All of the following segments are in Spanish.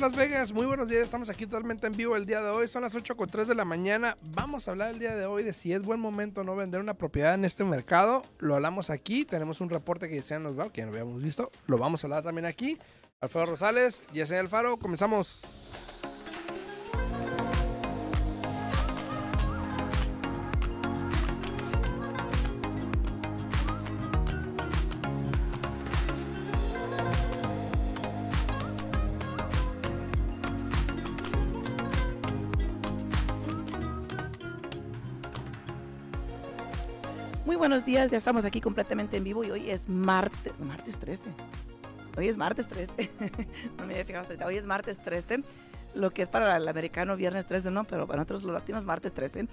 Las Vegas. Muy buenos días. Estamos aquí totalmente en vivo el día de hoy. Son las 8 con 3 de la mañana. Vamos a hablar el día de hoy de si es buen momento no vender una propiedad en este mercado. Lo hablamos aquí. Tenemos un reporte que ya nos va, que no habíamos visto. Lo vamos a hablar también aquí. Alfredo Rosales, Yesenia Alfaro. Comenzamos. Buenos días, ya estamos aquí completamente en vivo y hoy es martes, martes 13. Hoy es martes 13. no me había fijado hasta. Hoy es martes 13, lo que es para el americano viernes 13, ¿no? Pero para nosotros los latinos martes 13. Ya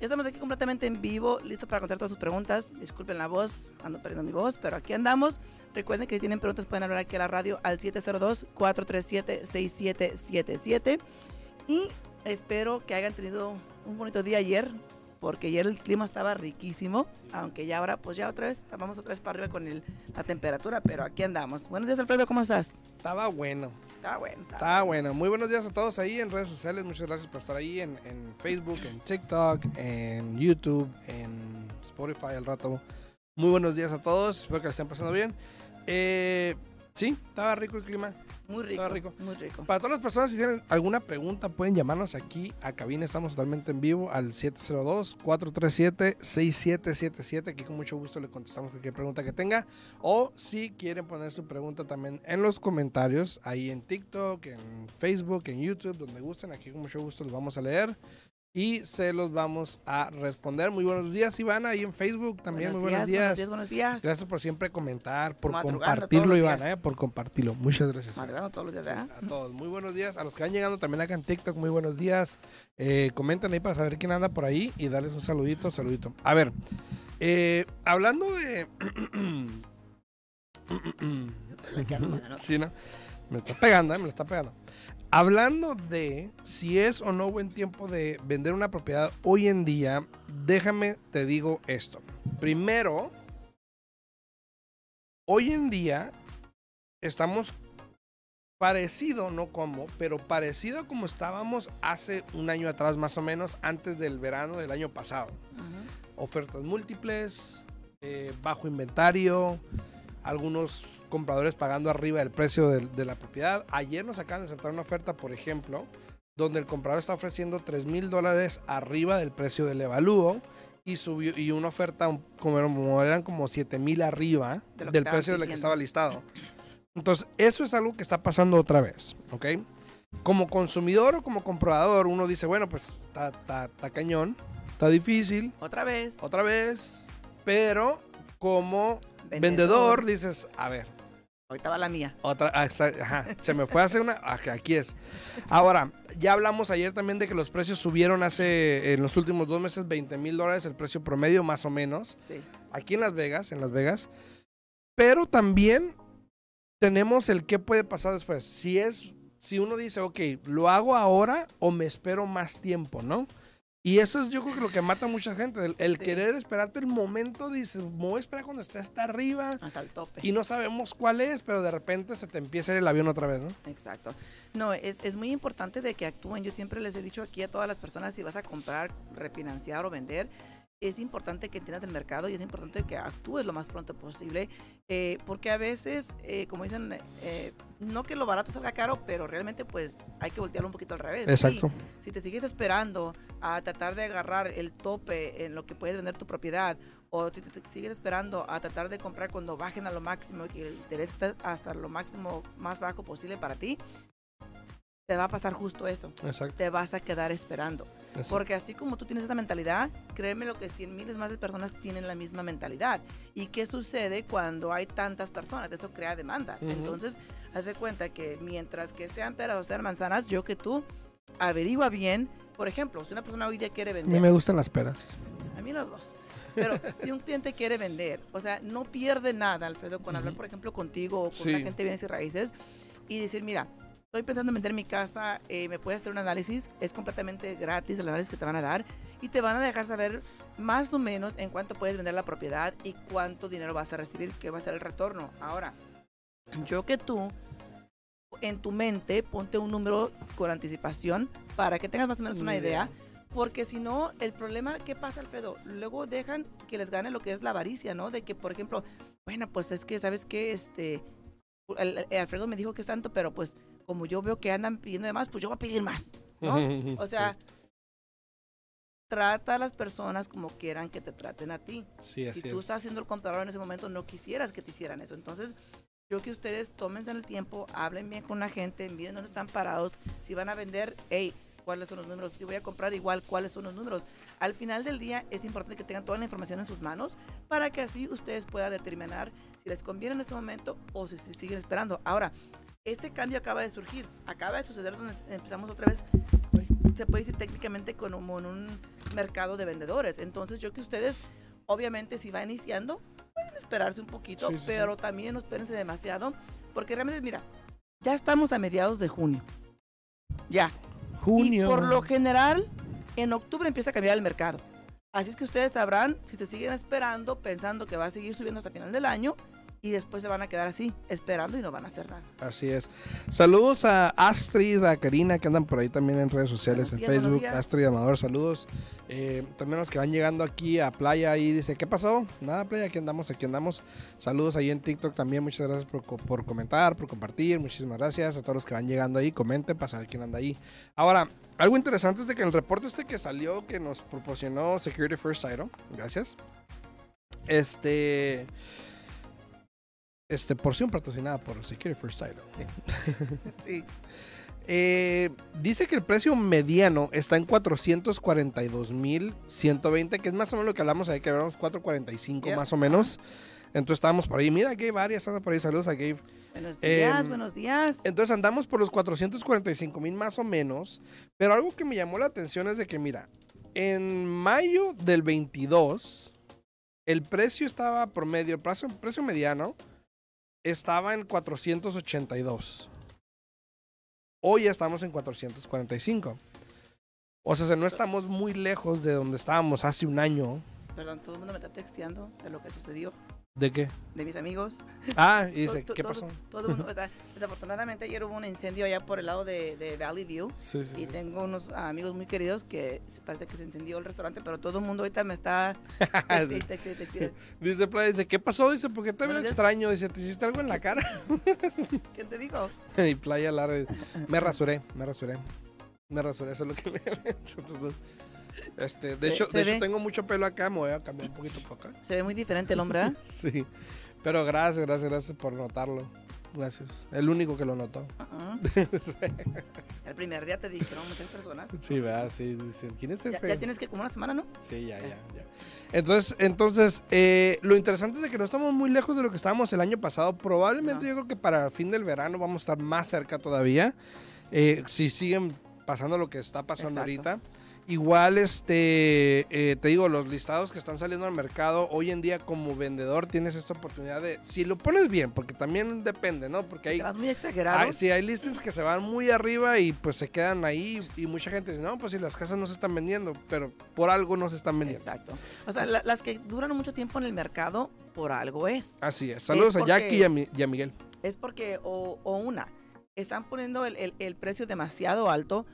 estamos aquí completamente en vivo, listos para contestar todas sus preguntas. Disculpen la voz, ando perdiendo mi voz, pero aquí andamos. Recuerden que si tienen preguntas pueden hablar aquí a la radio al 702-437-6777. Y espero que hayan tenido un bonito día ayer, porque ayer el clima estaba riquísimo, aunque ya ahora, pues ya otra vez, vamos otra vez para arriba con el, la temperatura, pero aquí andamos. Buenos días, Alfredo, ¿cómo estás? Estaba bueno. Está bueno. Está bueno. Muy buenos días a todos ahí en redes sociales. Muchas gracias por estar ahí en, en Facebook, en TikTok, en YouTube, en Spotify al rato. Muy buenos días a todos. Espero que la estén pasando bien. Eh, sí, estaba rico el clima. Muy rico, muy rico. Para todas las personas, si tienen alguna pregunta, pueden llamarnos aquí a cabina. Estamos totalmente en vivo al 702-437-6777. Aquí con mucho gusto le contestamos cualquier pregunta que tenga. O si quieren poner su pregunta también en los comentarios, ahí en TikTok, en Facebook, en YouTube, donde gusten. Aquí con mucho gusto los vamos a leer. Y se los vamos a responder. Muy buenos días, Ivana, ahí en Facebook también. muy buenos días. Buenos días, buenos días. Gracias por siempre comentar, por compartirlo, Ivana, eh, por compartirlo. Muchas gracias. Madrugando todos los días, ¿verdad? A todos, muy buenos días. A los que van llegando también acá en TikTok, muy buenos días. Eh, comenten ahí para saber quién anda por ahí y darles un saludito, saludito. A ver, eh, hablando de... sí, ¿no? Me está pegando, eh, me lo está pegando. Hablando de si es o no buen tiempo de vender una propiedad hoy en día, déjame te digo esto. Primero, hoy en día estamos parecido, no como, pero parecido a como estábamos hace un año atrás más o menos, antes del verano del año pasado. Ofertas múltiples, eh, bajo inventario, algunos compradores pagando arriba del precio de, de la propiedad. Ayer nos acaban de aceptar una oferta, por ejemplo, donde el comprador está ofreciendo 3 mil dólares arriba del precio del evalúo y subió y una oferta como, eran como 7 mil arriba De del precio de la que estaba listado. Entonces, eso es algo que está pasando otra vez, ¿ok? Como consumidor o como comprador, uno dice, bueno, pues está, está, está cañón, está difícil, Otra vez. otra vez, pero como vendedor, dices, a ver, Ahorita va la mía. otra, ah, ajá, se me fue hace una, ajá, aquí es. Ahora, ya hablamos ayer también de que los precios subieron hace, en los últimos dos meses, 20 mil dólares el precio promedio, más o menos, Sí. aquí en Las Vegas, en Las Vegas. Pero también tenemos el qué puede pasar después. Si es, si uno dice, ok, lo hago ahora o me espero más tiempo, ¿no? Y eso es yo creo que lo que mata a mucha gente, el, el Sí. querer esperarte el momento, dices, me voy a esperar cuando esté hasta arriba Hasta el tope. y no sabemos cuál es, pero de repente se te empieza a ir el avión otra vez, ¿no? Exacto. No, es, es muy importante de que actúen. Yo siempre les he dicho aquí a todas las personas, si vas a comprar, refinanciar o vender, es importante que entiendas el mercado y es importante que actúes lo más pronto posible, eh, porque a veces, eh, como dicen, eh, no que lo barato salga caro, pero realmente pues hay que voltearlo un poquito al revés. Sí, Exacto. si te sigues esperando a tratar de agarrar el tope en lo que puedes vender tu propiedad o si te, te sigues esperando a tratar de comprar cuando bajen a lo máximo y el interés está hasta lo máximo más bajo posible para ti, te va a pasar justo eso. Exacto. Te vas a quedar esperando. Exacto. Porque así como tú tienes esa mentalidad, créeme lo que cien miles más de personas tienen la misma mentalidad. ¿Y qué sucede cuando hay tantas personas? Eso crea demanda. Ujú. Entonces, haz de cuenta que mientras que sean peras o sean manzanas, yo que tú averigua bien. Por ejemplo, si una persona hoy día quiere A mí vender, me gustan las peras. a mí los dos. Pero si un cliente quiere vender, o sea, no pierde nada, Alfredo, con hablar, Ujú. por ejemplo, contigo o con Sí. una gente de bienes y raíces y decir, mira, estoy pensando en vender mi casa, eh, me puedes hacer un análisis, es completamente gratis el análisis que te van a dar y te van a dejar saber más o menos en cuánto puedes vender la propiedad y cuánto dinero vas a recibir, qué va a ser el retorno. Ahora, yo que tú, en tu mente, ponte un número con anticipación para que tengas más o menos una idea. Porque si no, el problema, ¿qué pasa, Alfredo? Luego dejan que les gane lo que es la avaricia, ¿no? De que, por ejemplo, bueno, pues es que, ¿sabes qué? Este, el- el Alfredo me dijo que es tanto, pero pues como yo veo que andan pidiendo de más, pues yo voy a pedir más, ¿no? O sea, trata a las personas como quieran que te traten a ti. Sí, así si tú es. estás siendo el comprador en ese momento, no quisieras que te hicieran eso. Entonces, yo que ustedes tómense el tiempo, hablen bien con la gente, miren dónde están parados. Si van a vender, hey, ¿cuáles son los números? Si voy a comprar igual, ¿cuáles son los números? Al final del día es importante que tengan toda la información en sus manos para que así ustedes puedan determinar si les conviene en este momento o si, si siguen esperando. Ahora, este cambio acaba de surgir, acaba de suceder donde empezamos otra vez, se puede decir técnicamente como en un mercado de vendedores. Entonces yo que ustedes, obviamente si va iniciando, pueden esperarse un poquito, Sí, sí, sí. pero también no espérense demasiado, porque realmente, mira, ya estamos a mediados de junio. Ya. Junio. Y por lo general, en octubre empieza a cambiar el mercado. Así es que ustedes sabrán si se siguen esperando, pensando que va a seguir subiendo hasta final del año, y después se van a quedar así, esperando y no van a hacer nada. Así es. Saludos a Astrid, a Karina, que andan por ahí también en redes sociales, en Facebook. Astrid Amador, saludos. Eh, también los que van llegando aquí a Playa, ahí dice, ¿qué pasó? Nada, Playa, aquí andamos, aquí andamos. Saludos ahí en TikTok también, muchas gracias por, por comentar, por compartir, muchísimas gracias a todos los que van llegando ahí, comenten para saber quién anda ahí. Ahora, algo interesante es de que el reporte este que salió, que nos proporcionó Security First Title, gracias. Este... Este, porción patrocinada por Security First Title. Sí. Eh, dice que el precio mediano está en 442.120, que es más o menos lo que hablamos ahí, que hablamos 445 Yeah. más o menos. Entonces estábamos por ahí. Mira, Gabe Arias anda por ahí. Saludos a Gabe. Buenos días, Em, buenos días. Entonces andamos por los 445 mil más o menos. Pero algo que me llamó la atención es de que, mira, en mayo del 22, el precio estaba promedio, el precio, precio mediano estaba en 482. Hoy estamos en 445. O sea, no estamos muy lejos de donde estábamos hace un año. Perdón, todo el mundo me está texteando de lo que sucedió, ¿De qué? de mis amigos. Ah, y dice, ¿qué todo- pasó? Todo el mundo, desafortunadamente ayer hubo un incendio allá por el lado de, de Valley View Sí, sí, y sí. tengo unos amigos muy queridos que parece que se incendió el restaurante, pero todo el mundo ahorita me está... Sí. texte- texte- texte. Dice Playa, dice, ¿qué pasó? Dice, ¿por qué te veo extraño? Dice, ¿te hiciste algo en la cara? ¿Quién te dijo? y Playa Lara, me rasuré, me rasuré. Me rasuré, eso es lo que me Este, de Se- hecho, se de hecho tengo mucho pelo acá, me voy a cambiar un poquito por acá. Se ve muy diferente el hombre, ¿eh? Sí. Pero gracias, gracias, gracias por notarlo. Gracias. El único que lo notó. Uh-uh. El primer día te dijeron muchas personas. Sí, ¿verdad? Sí, dicen, ¿quién es Ya, este? ya tienes que como una semana, ¿no? Sí, ya, ya, ya. Entonces, entonces eh, lo interesante es de que no estamos muy lejos de lo que estábamos el año pasado. Probablemente No. yo creo que para el fin del verano vamos a estar más cerca todavía. Eh, si siguen pasando lo que está pasando Exacto. ahorita. Igual, este, eh, te digo, los listados que están saliendo al mercado, hoy en día como vendedor tienes esta oportunidad de, si lo pones bien, porque también depende, ¿no? Porque hay, Te vas muy exagerado. hay, sí, hay listings que se van muy arriba y pues se quedan ahí y mucha gente dice, no, pues si las casas no se están vendiendo, pero por algo no se están vendiendo. Exacto. O sea, la- las que duran mucho tiempo en el mercado, por algo es. Así es. Saludos a porque- Jackie y a, Mi- y a Miguel. es porque o, o una, están poniendo el, el- el precio demasiado alto,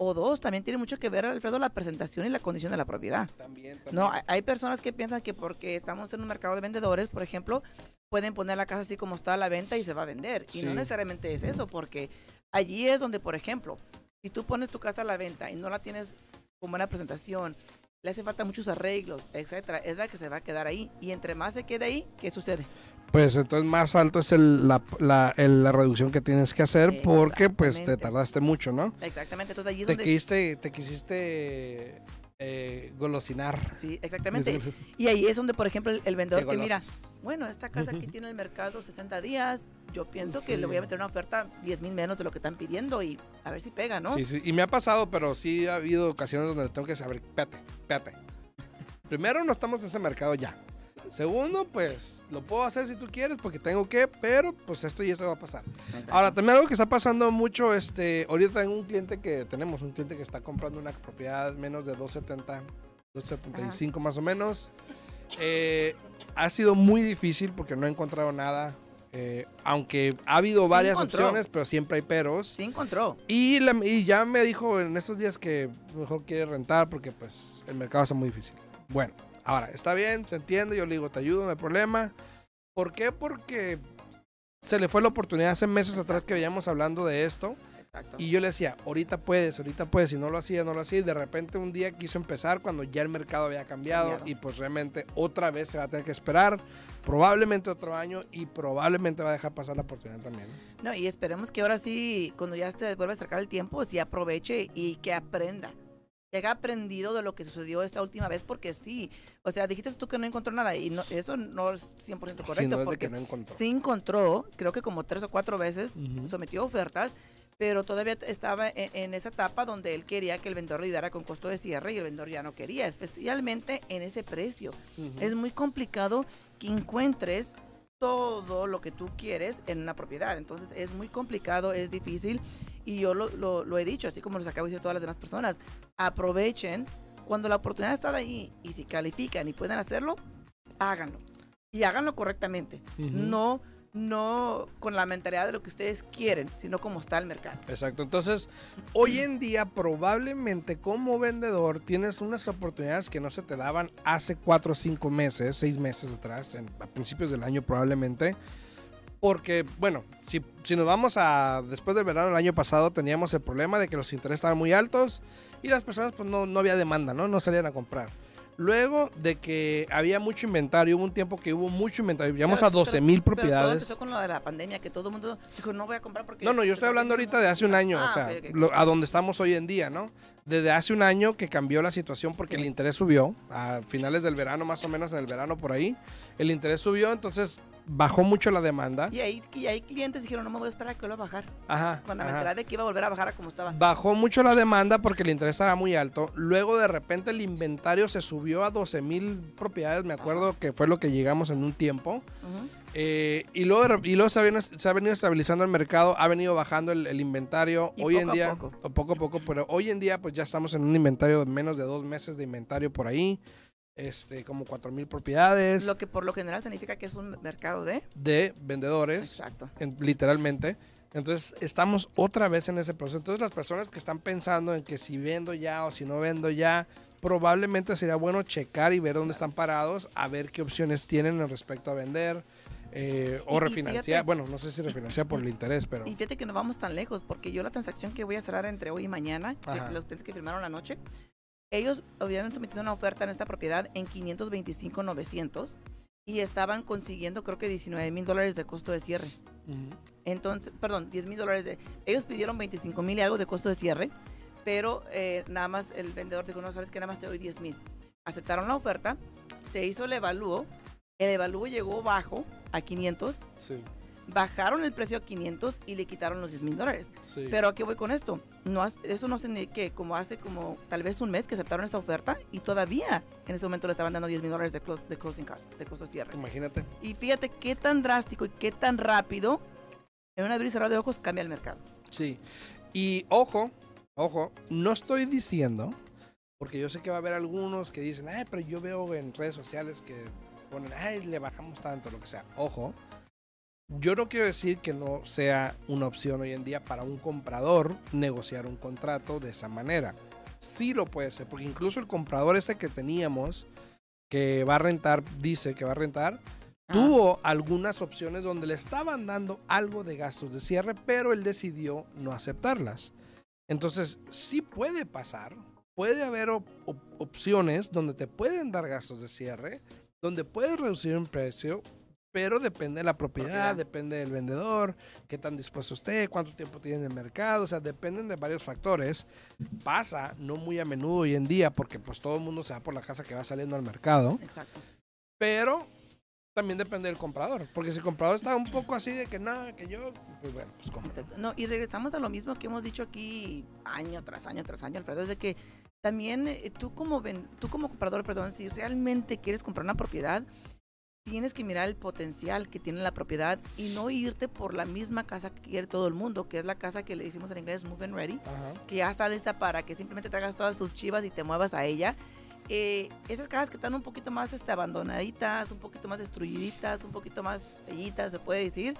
o dos, también tiene mucho que ver, Alfredo, la presentación y la condición de la propiedad. También, No, hay, personas que piensan que porque estamos en un mercado de vendedores, por ejemplo, pueden poner la casa así como está a la venta y se va a vender. Y no Sí. necesariamente es eso, porque allí es donde, por ejemplo, si tú pones tu casa a la venta y no la tienes con buena presentación, le hace falta muchos arreglos, etcétera, es la que se va a quedar ahí. Y entre más se quede ahí, ¿qué sucede? Pues entonces más alto es el- la, la- el- la reducción que tienes que hacer porque pues te tardaste mucho, ¿no? Exactamente, entonces allí es Te donde... quisiste, te quisiste eh, golosinar. Sí, exactamente. Y ahí es donde, por ejemplo, el, el vendedor que mira, bueno, esta casa aquí tiene el mercado 60 días, yo pienso que le voy a meter una oferta 10 mil menos de lo que están pidiendo y a ver si pega, ¿no? Sí, sí, y me ha pasado, pero sí ha habido ocasiones donde tengo que saber, espérate, espérate. Primero, no estamos en ese mercado ya. Segundo, pues lo puedo hacer si tú quieres porque tengo que, pero pues esto y esto va a pasar. Exacto. Ahora, también algo que está pasando mucho, este, ahorita tengo un cliente que tenemos, un cliente que está comprando una propiedad menos de 270, 275 más o menos. Eh, ha sido muy difícil porque no he encontrado nada Eh, aunque ha habido Sí varias encontró. opciones, pero siempre hay peros. Sí encontró. Y, la- y ya me dijo en estos días que mejor quiere rentar porque pues el mercado está muy difícil. Bueno, ahora, está bien, se entiende, yo le digo, te ayudo, no hay problema. ¿Por qué? Porque se le fue la oportunidad hace meses atrás que veníamos hablando de esto Exacto. y yo le decía, ahorita puedes, ahorita puedes, y no lo hacía, no lo hacía, y de repente un día quiso empezar cuando ya el mercado había cambiado, Cambiado. y pues realmente otra vez se va a tener que esperar, probablemente otro año y probablemente va a dejar pasar la oportunidad también. No, y esperemos que ahora sí, cuando ya se vuelva a acercar el tiempo, sí aproveche y que aprenda. Que haya aprendido de lo que sucedió esta última vez, porque sí. O sea, dijiste tú que no encontró nada y no, eso no es 100% correcto. No es porque que no encontró. sí encontró, creo que como tres o cuatro veces, sometió ofertas, pero todavía estaba en, en esa etapa donde él quería que el vendedor diera con costo de cierre y el vendedor ya no quería, especialmente en ese precio. Es muy complicado que encuentres todo lo que tú quieres en una propiedad. Entonces es muy complicado, es difícil. Y yo lo, lo- lo he dicho, así como los acabo de decir todas las demás personas. Aprovechen cuando la oportunidad está ahí y si califican y pueden hacerlo, háganlo. Y háganlo correctamente. No, no con la mentalidad de lo que ustedes quieren, sino como está el mercado. Exacto. Entonces, hoy en día probablemente como vendedor tienes unas oportunidades que no se te daban hace cuatro o cinco meses, seis meses atrás, en- a principios del año probablemente. Porque, bueno, si, si nos vamos a después del verano del año pasado, teníamos el problema de que los intereses estaban muy altos y las personas, pues no, no había demanda, ¿no? No salían a comprar. Luego de que había mucho inventario, hubo un tiempo que hubo mucho inventario, llegamos Pero- a 12 mil pero- Pero todo propiedades. empezó con lo de la pandemia, que todo el mundo dijo, no voy a comprar porque... No, no, yo estoy hablando ahorita de hace un año, Ah, o sea, lo- a donde estamos hoy en día, ¿no? Desde hace un año que cambió la situación porque Sí. el interés subió, a finales del verano, más o menos en el verano por ahí, el interés subió, entonces bajó mucho la demanda. Y ahí, y ahí clientes dijeron, no me voy a esperar a que vuelva a bajar. Ajá. Con la mentalidad de que iba a volver a bajar a como estaba. Bajó mucho la demanda porque el interés estaba muy alto. Luego de repente el inventario se subió a 12 mil propiedades, me acuerdo que fue lo que llegamos en un tiempo. Eh, y luego, y luego se, ha venido, se ha venido estabilizando el mercado, ha venido bajando el, el inventario. Y hoy en poco a día, poco. o poco a poco, pero hoy en día pues ya estamos en un inventario de menos de dos meses de inventario por ahí. Este, como 4 mil propiedades Lo que por lo general significa que es un mercado de... de vendedores, Exacto. en- literalmente. Entonces estamos otra vez en ese proceso. Entonces las personas que están pensando en que si vendo ya o si no vendo ya, probablemente sería bueno checar y ver dónde están parados, a ver qué opciones tienen en respecto a vender eh, o refinanciar. bueno, no sé si refinanciar por el interés, pero... Y fíjate que no vamos tan lejos, porque yo la transacción que voy a cerrar entre hoy y mañana, que los clientes que firmaron anoche, ellos habían sometido una oferta en esta propiedad en 525,900 y estaban consiguiendo creo que 19 mil dólares de costo de cierre. Entonces, perdón, 10 mil dólares de... Ellos pidieron 25 mil y algo de costo de cierre, pero eh, nada más el vendedor dijo, no, sabes que nada más te doy 10 mil. Aceptaron la oferta, se hizo el evalúo, el evalúo llegó bajo a 500, Sí, bajaron el precio a 500 y le quitaron los 10 mil dólares. sí. Pero ¿a qué voy con esto? No, eso no sé ni qué, como hace como tal vez un mes que aceptaron esta oferta y todavía en ese momento le estaban dando 10 mil dólares de, close- de closing cost, de costo de cierre. Imagínate. Y fíjate qué tan drástico y qué tan rápido en un abrir y cerrar de ojos cambia el mercado. Sí. Y ojo, ojo, no estoy diciendo, porque yo sé que va a haber algunos que dicen, ay, pero yo veo en redes sociales que ponen, ay, le bajamos tanto, lo que sea. Ojo, yo no quiero decir que no sea una opción hoy en día para un comprador negociar un contrato de esa manera. Sí lo puede ser, porque incluso el comprador ese que teníamos, que va a rentar, dice que va a rentar, tuvo algunas opciones donde le estaban dando algo de gastos de cierre, pero él decidió no aceptarlas. Entonces, sí puede pasar, puede haber op- op- opciones donde te pueden dar gastos de cierre, donde puedes reducir un precio, pero depende de la propiedad, Propiedad. depende del vendedor, qué tan dispuesto esté, cuánto tiempo tiene en el mercado, o sea, dependen de varios factores. Pasa, no muy a menudo hoy en día, porque pues todo el mundo se va por la casa que va saliendo al mercado. Exacto. Pero también depende del comprador. Porque si el comprador está un poco así de que nada, que yo, pues bueno, pues compra. Exacto. No, y regresamos a lo mismo que hemos dicho aquí año tras año tras año, Alfredo, es de que también eh, tú como ven- tú como comprador, perdón, si realmente quieres comprar una propiedad, tienes que mirar el potencial que tiene la propiedad y no irte por la misma casa que quiere todo el mundo, que es la casa que le decimos en inglés move and ready, Ajá. que ya está lista para que simplemente traigas todas tus chivas y te muevas a ella. eh, esas casas que están un poquito más este, abandonaditas, un poquito más destruiditas, un poquito más bellitas, se puede decir,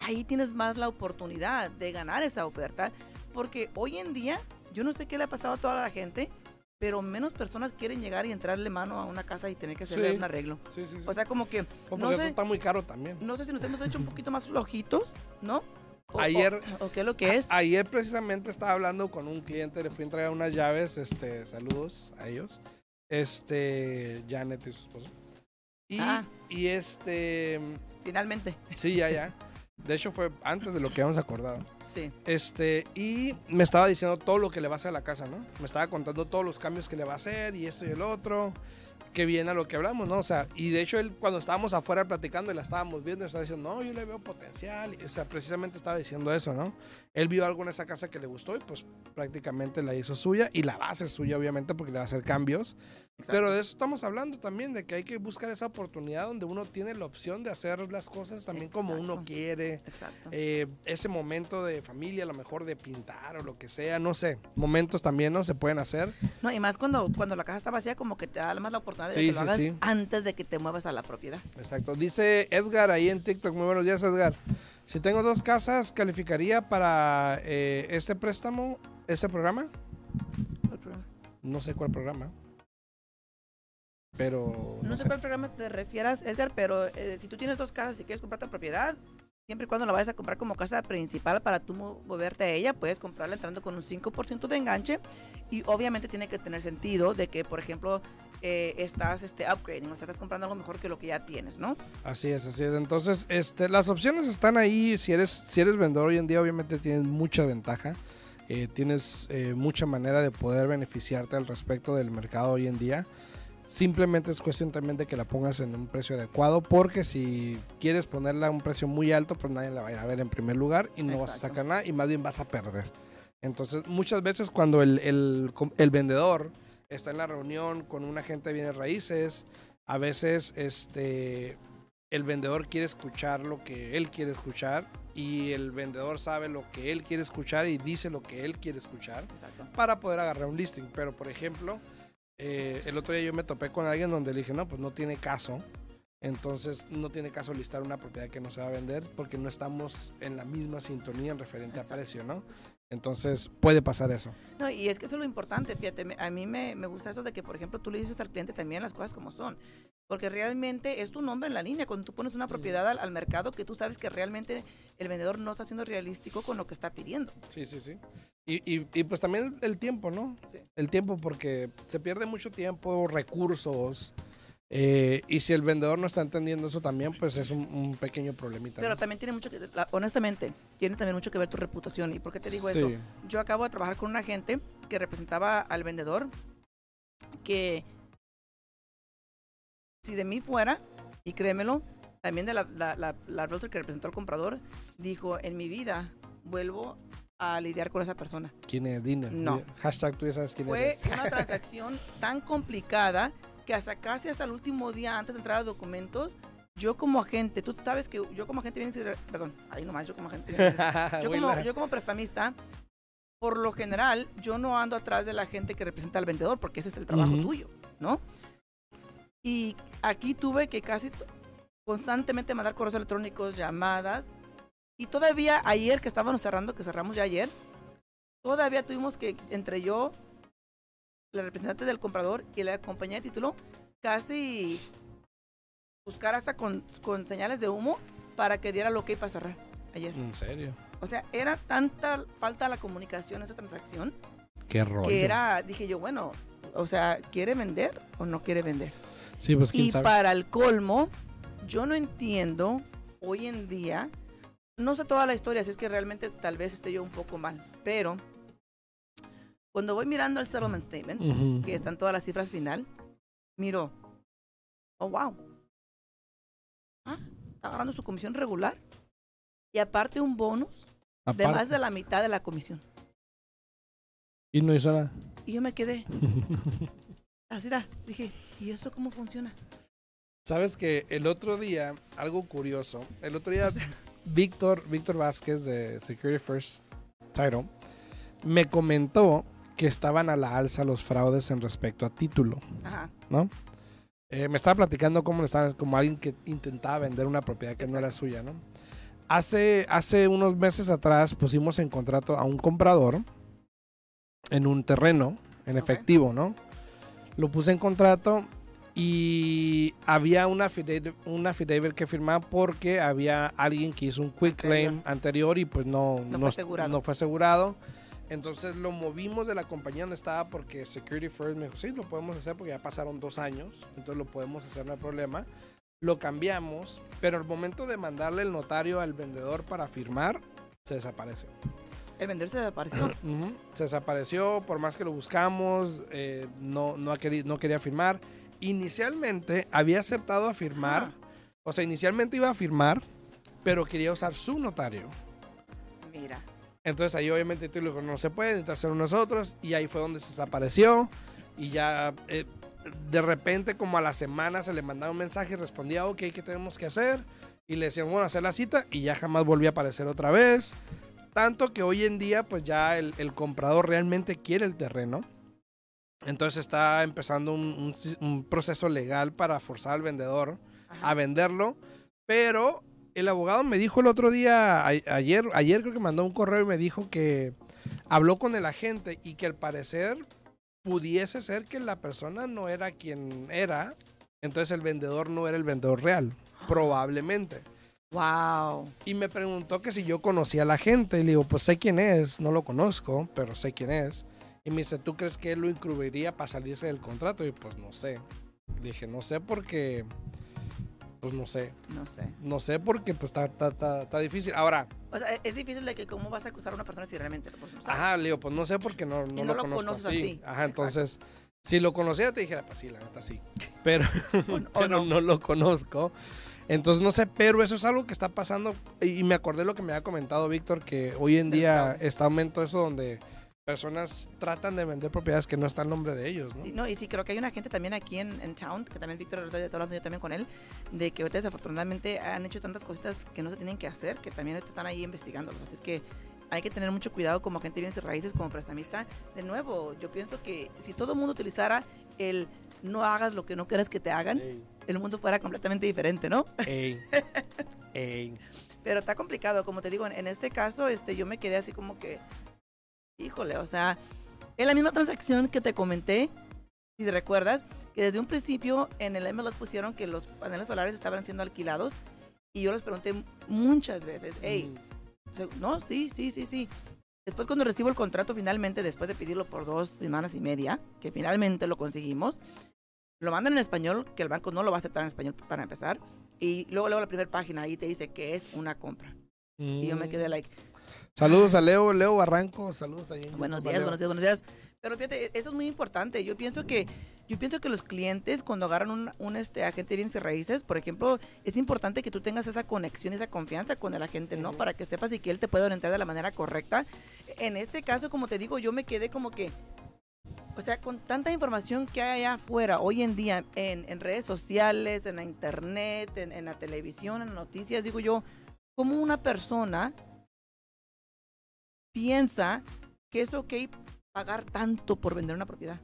ahí tienes más la oportunidad de ganar esa oferta, porque hoy en día, yo no sé qué le ha pasado a toda la gente, pero menos personas quieren llegar y entrarle mano a una casa y tener que hacerle Sí. un arreglo. Sí, sí, sí. O sea, como que, Porque no sé, está muy caro también. no sé si nos hemos hecho un poquito más flojitos, ¿no? O- Ayer- O, o qué es lo que es. Ayer precisamente estaba hablando con un cliente, le fui a entregar unas llaves, este, saludos a ellos. Este, Janet y su esposo. Y, Ah. y este, Finalmente, sí, ya, ya. De hecho fue antes de lo que habíamos acordado. Este, y me estaba diciendo todo lo que le va a hacer a la casa, ¿no? Me estaba contando todos los cambios que le va a hacer y esto y el otro. Que viene a lo que hablamos, ¿no? O sea, y de hecho él cuando estábamos afuera platicando y la estábamos viendo, estaba diciendo, no, yo le veo potencial. O sea, precisamente estaba diciendo eso, ¿no? Él vio algo en esa casa que le gustó y pues prácticamente la hizo suya y la va a hacer suya, obviamente, porque le va a hacer cambios. Pero de eso estamos hablando también, de que hay que buscar esa oportunidad donde uno tiene la opción de hacer las cosas también como uno Exacto. quiere Exacto. eh, ese momento de familia, a lo mejor de pintar o lo que sea, no sé. Momentos también, ¿no? Se pueden hacer. No, y más cuando, cuando la casa está vacía, como que te da más la oportunidad de Sí, que lo sí, hagas sí. antes de que te muevas a la propiedad. Exacto. Dice Edgar ahí en TikTok. Muy buenos días, Edgar. Si tengo dos casas, ¿calificaría para eh, este préstamo, este programa? ¿Cuál programa? No sé cuál programa. Pero. No sé cuál programa te refieras, Edgar, pero eh, si tú tienes dos casas y quieres comprar tu propiedad, siempre y cuando la vayas a comprar como casa principal para tú mo- moverte a ella, puedes comprarla entrando con un 5% de enganche y obviamente tiene que tener sentido de que, por ejemplo, eh, estás este, upgrading, o sea, estás comprando algo mejor que lo que ya tienes, ¿no? Así es, así es. Entonces, este, las opciones están ahí. Si eres, si eres vendedor hoy en día, obviamente tienes mucha ventaja. Eh, tienes eh, mucha manera de poder beneficiarte al respecto del mercado hoy en día. Simplemente es cuestión también de que la pongas en un precio adecuado, porque si quieres ponerla a un precio muy alto, pues nadie la va a ver en primer lugar y no vas a Exacto. sacar nada y más bien vas a perder. Entonces, muchas veces cuando el, el, el vendedor está en la reunión con un agente de bienes raíces, a veces este, el vendedor quiere escuchar lo que él quiere escuchar y el vendedor sabe lo que él quiere escuchar y dice lo que él quiere escuchar Exacto. para poder agarrar un listing. Pero, por ejemplo, eh, el otro día yo me topé con alguien donde le dije, no, pues no tiene caso. Entonces, no tiene caso listar una propiedad que no se va a vender porque no estamos en la misma sintonía en referente Exacto. a precio, ¿no? Entonces, puede pasar eso. No, y es que eso es lo importante, fíjate, a mí me, me gusta eso de que, por ejemplo, tú le dices al cliente también las cosas como son, porque realmente es tu nombre en la línea, cuando tú pones una propiedad al, al mercado que tú sabes que realmente el vendedor no está siendo realístico con lo que está pidiendo. Sí, sí, sí. Y, y, y pues también el tiempo, ¿no? Sí. El tiempo porque se pierde mucho tiempo, recursos. Eh, y si el vendedor no está entendiendo eso también, pues es un, un pequeño problemita. Pero ¿no? también tiene mucho que, la- honestamente, tiene también mucho que ver tu reputación. ¿Y por qué te digo eso? Yo acabo de trabajar con una gente que representaba al vendedor que si de mí fuera, y créemelo, también de la, la, la, la realtor que representó al comprador, dijo, en mi vida vuelvo a lidiar con esa persona. ¿Quién es Diner? No. Hashtag tú ya sabes quién Fue eres. una transacción tan complicada que hasta casi hasta el último día antes de entrar a los documentos, yo como agente, tú sabes que yo como agente viene perdón, ahí nomás, yo como agente yo como, yo como prestamista, por lo general, yo no ando atrás de la gente que representa al vendedor, porque ese es el trabajo Ujú. tuyo, ¿no? Y aquí tuve que casi constantemente mandar correos electrónicos, llamadas, y todavía ayer que estábamos cerrando, que cerramos ya ayer, todavía tuvimos que, entre yo, la representante del comprador y la compañía de título, casi buscar hasta con, con señales de humo para que diera lo que para cerrar ayer. En serio. O sea, era tanta falta la comunicación esa transacción Qué rollo. que era, dije yo, bueno, o sea, ¿quiere vender o no quiere vender? Sí, pues quién Y sabe. para el colmo, yo no entiendo hoy en día, no sé toda la historia, así es que realmente tal vez esté yo un poco mal, pero cuando voy mirando el settlement statement, Ujú. que están todas las cifras final, miro, oh wow, ah, está agarrando su comisión regular y aparte un bonus de Aparte. más de la mitad de la comisión. Y no hizo nada. Y yo me quedé, así era, dije, ¿y eso cómo funciona? Sabes que el otro día, algo curioso, el otro día Víctor, Víctor Vázquez de Security First Title me comentó que estaban a la alza los fraudes en respecto a título, Ajá. ¿no? Eh, me estaba platicando cómo estaba, como alguien que intentaba vender una propiedad que no era suya, ¿no? Hace, hace unos meses atrás pusimos en contrato a un comprador en un terreno, en efectivo, ¿no? Lo puse en contrato y había una affidavit, una affidavit que firmar porque había alguien que hizo un quick claim Anterior. anterior y pues no, No fue asegurado. no fue asegurado. Entonces lo movimos de la compañía donde estaba porque Security First me dijo, sí, lo podemos hacer porque ya pasaron dos años, entonces lo podemos hacer, no hay problema. Lo cambiamos, pero al momento de mandarle el notario al vendedor para firmar, se desaparece. El vendedor se desapareció. Se desapareció, por más que lo buscamos, eh, no, no, queri- no quería firmar. Inicialmente había aceptado a firmar, Ah. o sea, inicialmente iba a firmar, pero quería usar su notario. Mira. Entonces ahí obviamente tú le dijo, no se puede, hacerlo nosotros, y ahí fue donde se desapareció, y ya eh, de repente como a la semana se le mandaba un mensaje y respondía, ok, ¿qué tenemos que hacer? Y le decían, bueno, hacer la cita, y ya jamás volvió a aparecer otra vez. Tanto que hoy en día pues ya el, el comprador realmente quiere el terreno. Entonces está empezando un, un un proceso legal para forzar al vendedor Ajá. a venderlo. Pero el abogado me dijo el otro día, a- ayer, ayer creo que mandó un correo y me dijo que habló con el agente y que al parecer pudiese ser que la persona no era quien era. Entonces el vendedor no era el vendedor real. Probablemente. Wow. Y me preguntó que si yo conocía a la gente. Y le digo, pues sé quién es, no lo conozco, pero sé quién es. Y me dice, ¿tú crees que él lo incluiría para salirse del contrato? Y pues no sé. Le dije, no sé porque... Pues no sé. No sé. No sé porque pues está, está, está, está difícil. Ahora, O sea, es difícil de que cómo vas a acusar a una persona si realmente no sabes. ajá, le digo, pues no sé porque no, no, Y no lo, lo conozco conoces así. así. Ajá, Exacto. entonces, si lo conocía te dijera, pues sí, la neta sí. Pero, O- o pero no. no. lo conozco. Entonces no sé, pero eso es algo que está pasando. Y me acordé lo que me había comentado Víctor, que hoy en día está aumento eso donde personas tratan de vender propiedades que no está el nombre de ellos, ¿no? Sí, no, y sí, creo que hay una gente también aquí en, en Town, que también Víctor, está hablando yo también con él, de que ahorita desafortunadamente han hecho tantas cositas que no se tienen que hacer, que también ahorita están ahí investigándolos. Así es que hay que tener mucho cuidado como agente de bienes y raíces, como prestamista. De nuevo, yo pienso que si todo el mundo utilizara el no hagas lo que no quieras que te hagan, Ey, el mundo fuera completamente diferente, ¿no? ey, ey. Pero está complicado, como te digo, en, en este caso, este, yo me quedé así como que, híjole, o sea, en la misma transacción que te comenté, si te recuerdas, que desde un principio en el MLS pusieron que los paneles solares estaban siendo alquilados y yo les pregunté muchas veces, hey, Mm. no, sí, sí, sí, sí. Después cuando recibo el contrato finalmente, después de pedirlo por dos semanas y media, que finalmente lo conseguimos, lo mandan en español, que el banco no lo va a aceptar en español para empezar, y luego luego la primera página ahí te dice que es una compra. Y yo me Mm. quedé like, Saludos a Leo, Leo Barranco, saludos ahí. en buenos días, buenos días, buenos días. Pero fíjate, eso es muy importante. Yo pienso que yo pienso que los clientes cuando agarran un, un, este agente de bienes y raíces, por ejemplo, es importante que tú tengas esa conexión, esa confianza con el agente, ¿no? Para que sepas y que él te pueda orientar de la manera correcta. En este caso, como te digo, yo me quedé como que o sea, con tanta información que hay allá afuera hoy en día en, en redes sociales, en la internet, en, en la televisión, en noticias, digo yo, ¿cómo una persona piensa que es ok pagar tanto por vender una propiedad?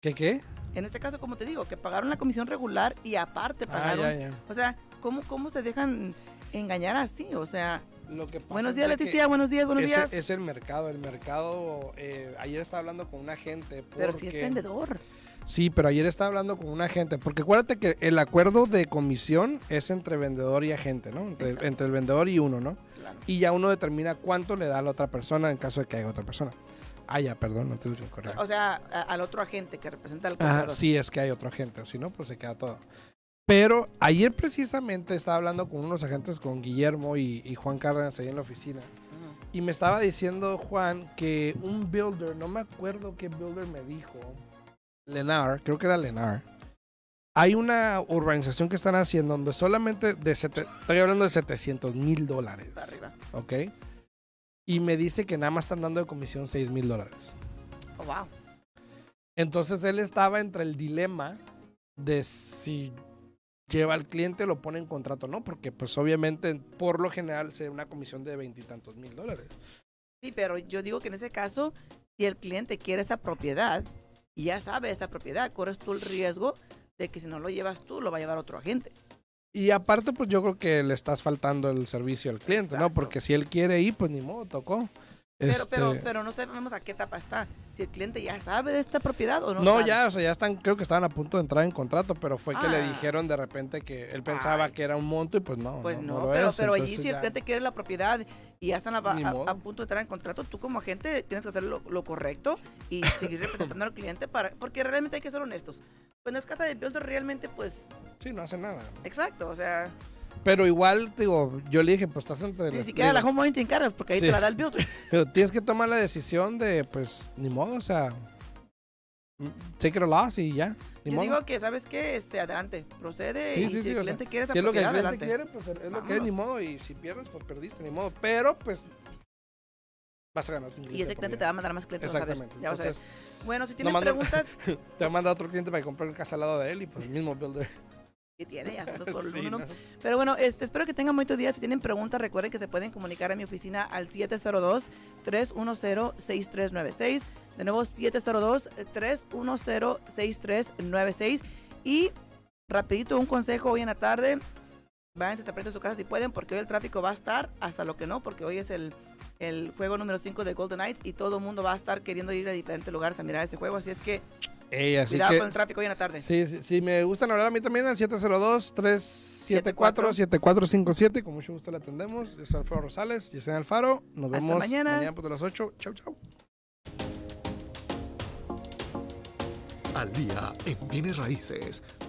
¿Qué qué? En este caso, como te digo, que pagaron la comisión regular y aparte Ah, pagaron. ya, ya. O sea, ¿cómo, ¿cómo se dejan engañar así? O sea, Lo que pasa buenos días, Leticia, buenos días, buenos días. Es el mercado, el mercado. eh, ayer estaba hablando con una gente. Pero si es porque- vendedor. Sí, pero ayer estaba hablando con una agente, porque acuérdate que el acuerdo de comisión es entre vendedor y agente, ¿no? Entre el vendedor y uno, ¿no? Claro. Y ya uno determina cuánto le da a la otra persona en caso de que haya otra persona. Ah, ya, perdón, antes de que me corriera. O sea, a- al otro agente que representa al comprador. sí, es que hay otro agente, o si no, pues se queda todo. Pero ayer precisamente estaba hablando con unos agentes, con Guillermo y, y Juan Cárdenas ahí en la oficina. Y me estaba diciendo Juan que un builder, no me acuerdo qué builder me dijo, Lenar, creo que era Lenar. Hay una urbanización que están haciendo donde solamente de sete- estoy hablando de 700 mil dólares, arriba. ¿ok? Y me dice que nada más están dando de comisión 6 mil dólares. Oh, wow. Entonces él estaba entre el dilema de si lleva al cliente, lo pone en contrato no, porque pues obviamente por lo general sería una comisión de veintitantos mil dólares. Sí, pero yo digo que en ese caso y el cliente quiere esa propiedad y ya sabe esa propiedad, corres tú el riesgo de que si no lo llevas tú, lo va a llevar otro agente. Y aparte, pues yo creo que le estás faltando el servicio al cliente, ¿no? Porque si él quiere ir, pues ni modo, tocó. Pero, pero, Este, pero no sabemos a qué etapa está. Si el cliente ya sabe de esta propiedad o no. No, sabe. ya, o sea, ya están, creo que estaban a punto de entrar en contrato, pero fue que le Ah. dijeron de repente que él pensaba Ay. que era un monto y pues no. Pues no, lo pero, es, pero allí si el ya- cliente quiere la propiedad y ya están a, a- a punto de entrar en contrato, tú como agente tienes que hacer lo, lo correcto y seguir representando al cliente para, porque realmente hay que ser honestos. Cuando es casa de realmente, pues, Sí, no hace nada. exacto, o sea, Pero igual, digo, yo le dije, pues estás entre... ni las- siquiera la home te encargas porque ahí Sí. te la da el builder. Pero tienes que tomar la decisión de, pues, ni modo, o sea... Take it or loss y ya, ni Yo modo. digo que, ¿sabes qué? Este, adelante, procede Sí, y sí, si el o sea, cliente quiere esa Si es lo que el cliente adelante. quiere, pues es lo que es, ni modo. Y si pierdes, pues perdiste, ni modo. Pero, pues, vas a ganar Y ese cliente te va a mandar más clientes, vas a ver, Exactamente. Ya vas a ver. Entonces, Bueno, si tienen manda- preguntas, te va a mandar otro cliente para comprar el casa al lado de él y pues el mismo builder. Que tiene, son dos por Sí, uno, ¿no? Pero bueno, este, espero que tengan muy tu día. Si tienen preguntas, recuerden que se pueden comunicar a mi oficina al 702-310-6396. De nuevo, 702-310-6396. Y rapidito, un consejo hoy en la tarde. Váyanse temprano a su casa si pueden, porque hoy el tráfico va a estar hasta lo que no, porque hoy es el, el juego número 5 de Golden Knights y todo el mundo va a estar queriendo ir a diferentes lugares a mirar ese juego. Así es que Ey, así cuidado que, con el tráfico hoy en la tarde. Sí, sí, sí, me gustan hablar a mí también al 702-374-7457. Con mucho gusto le atendemos. Yo soy Alfaro Rosales, Yesenia Alfaro. Nos Hasta vemos mañana. mañana por las 8. Chau, chau. Al día en bienes raíces.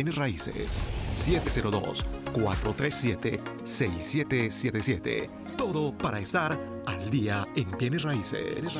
bienes raíces 702-437-6777. Todo para estar al día en bienes raíces.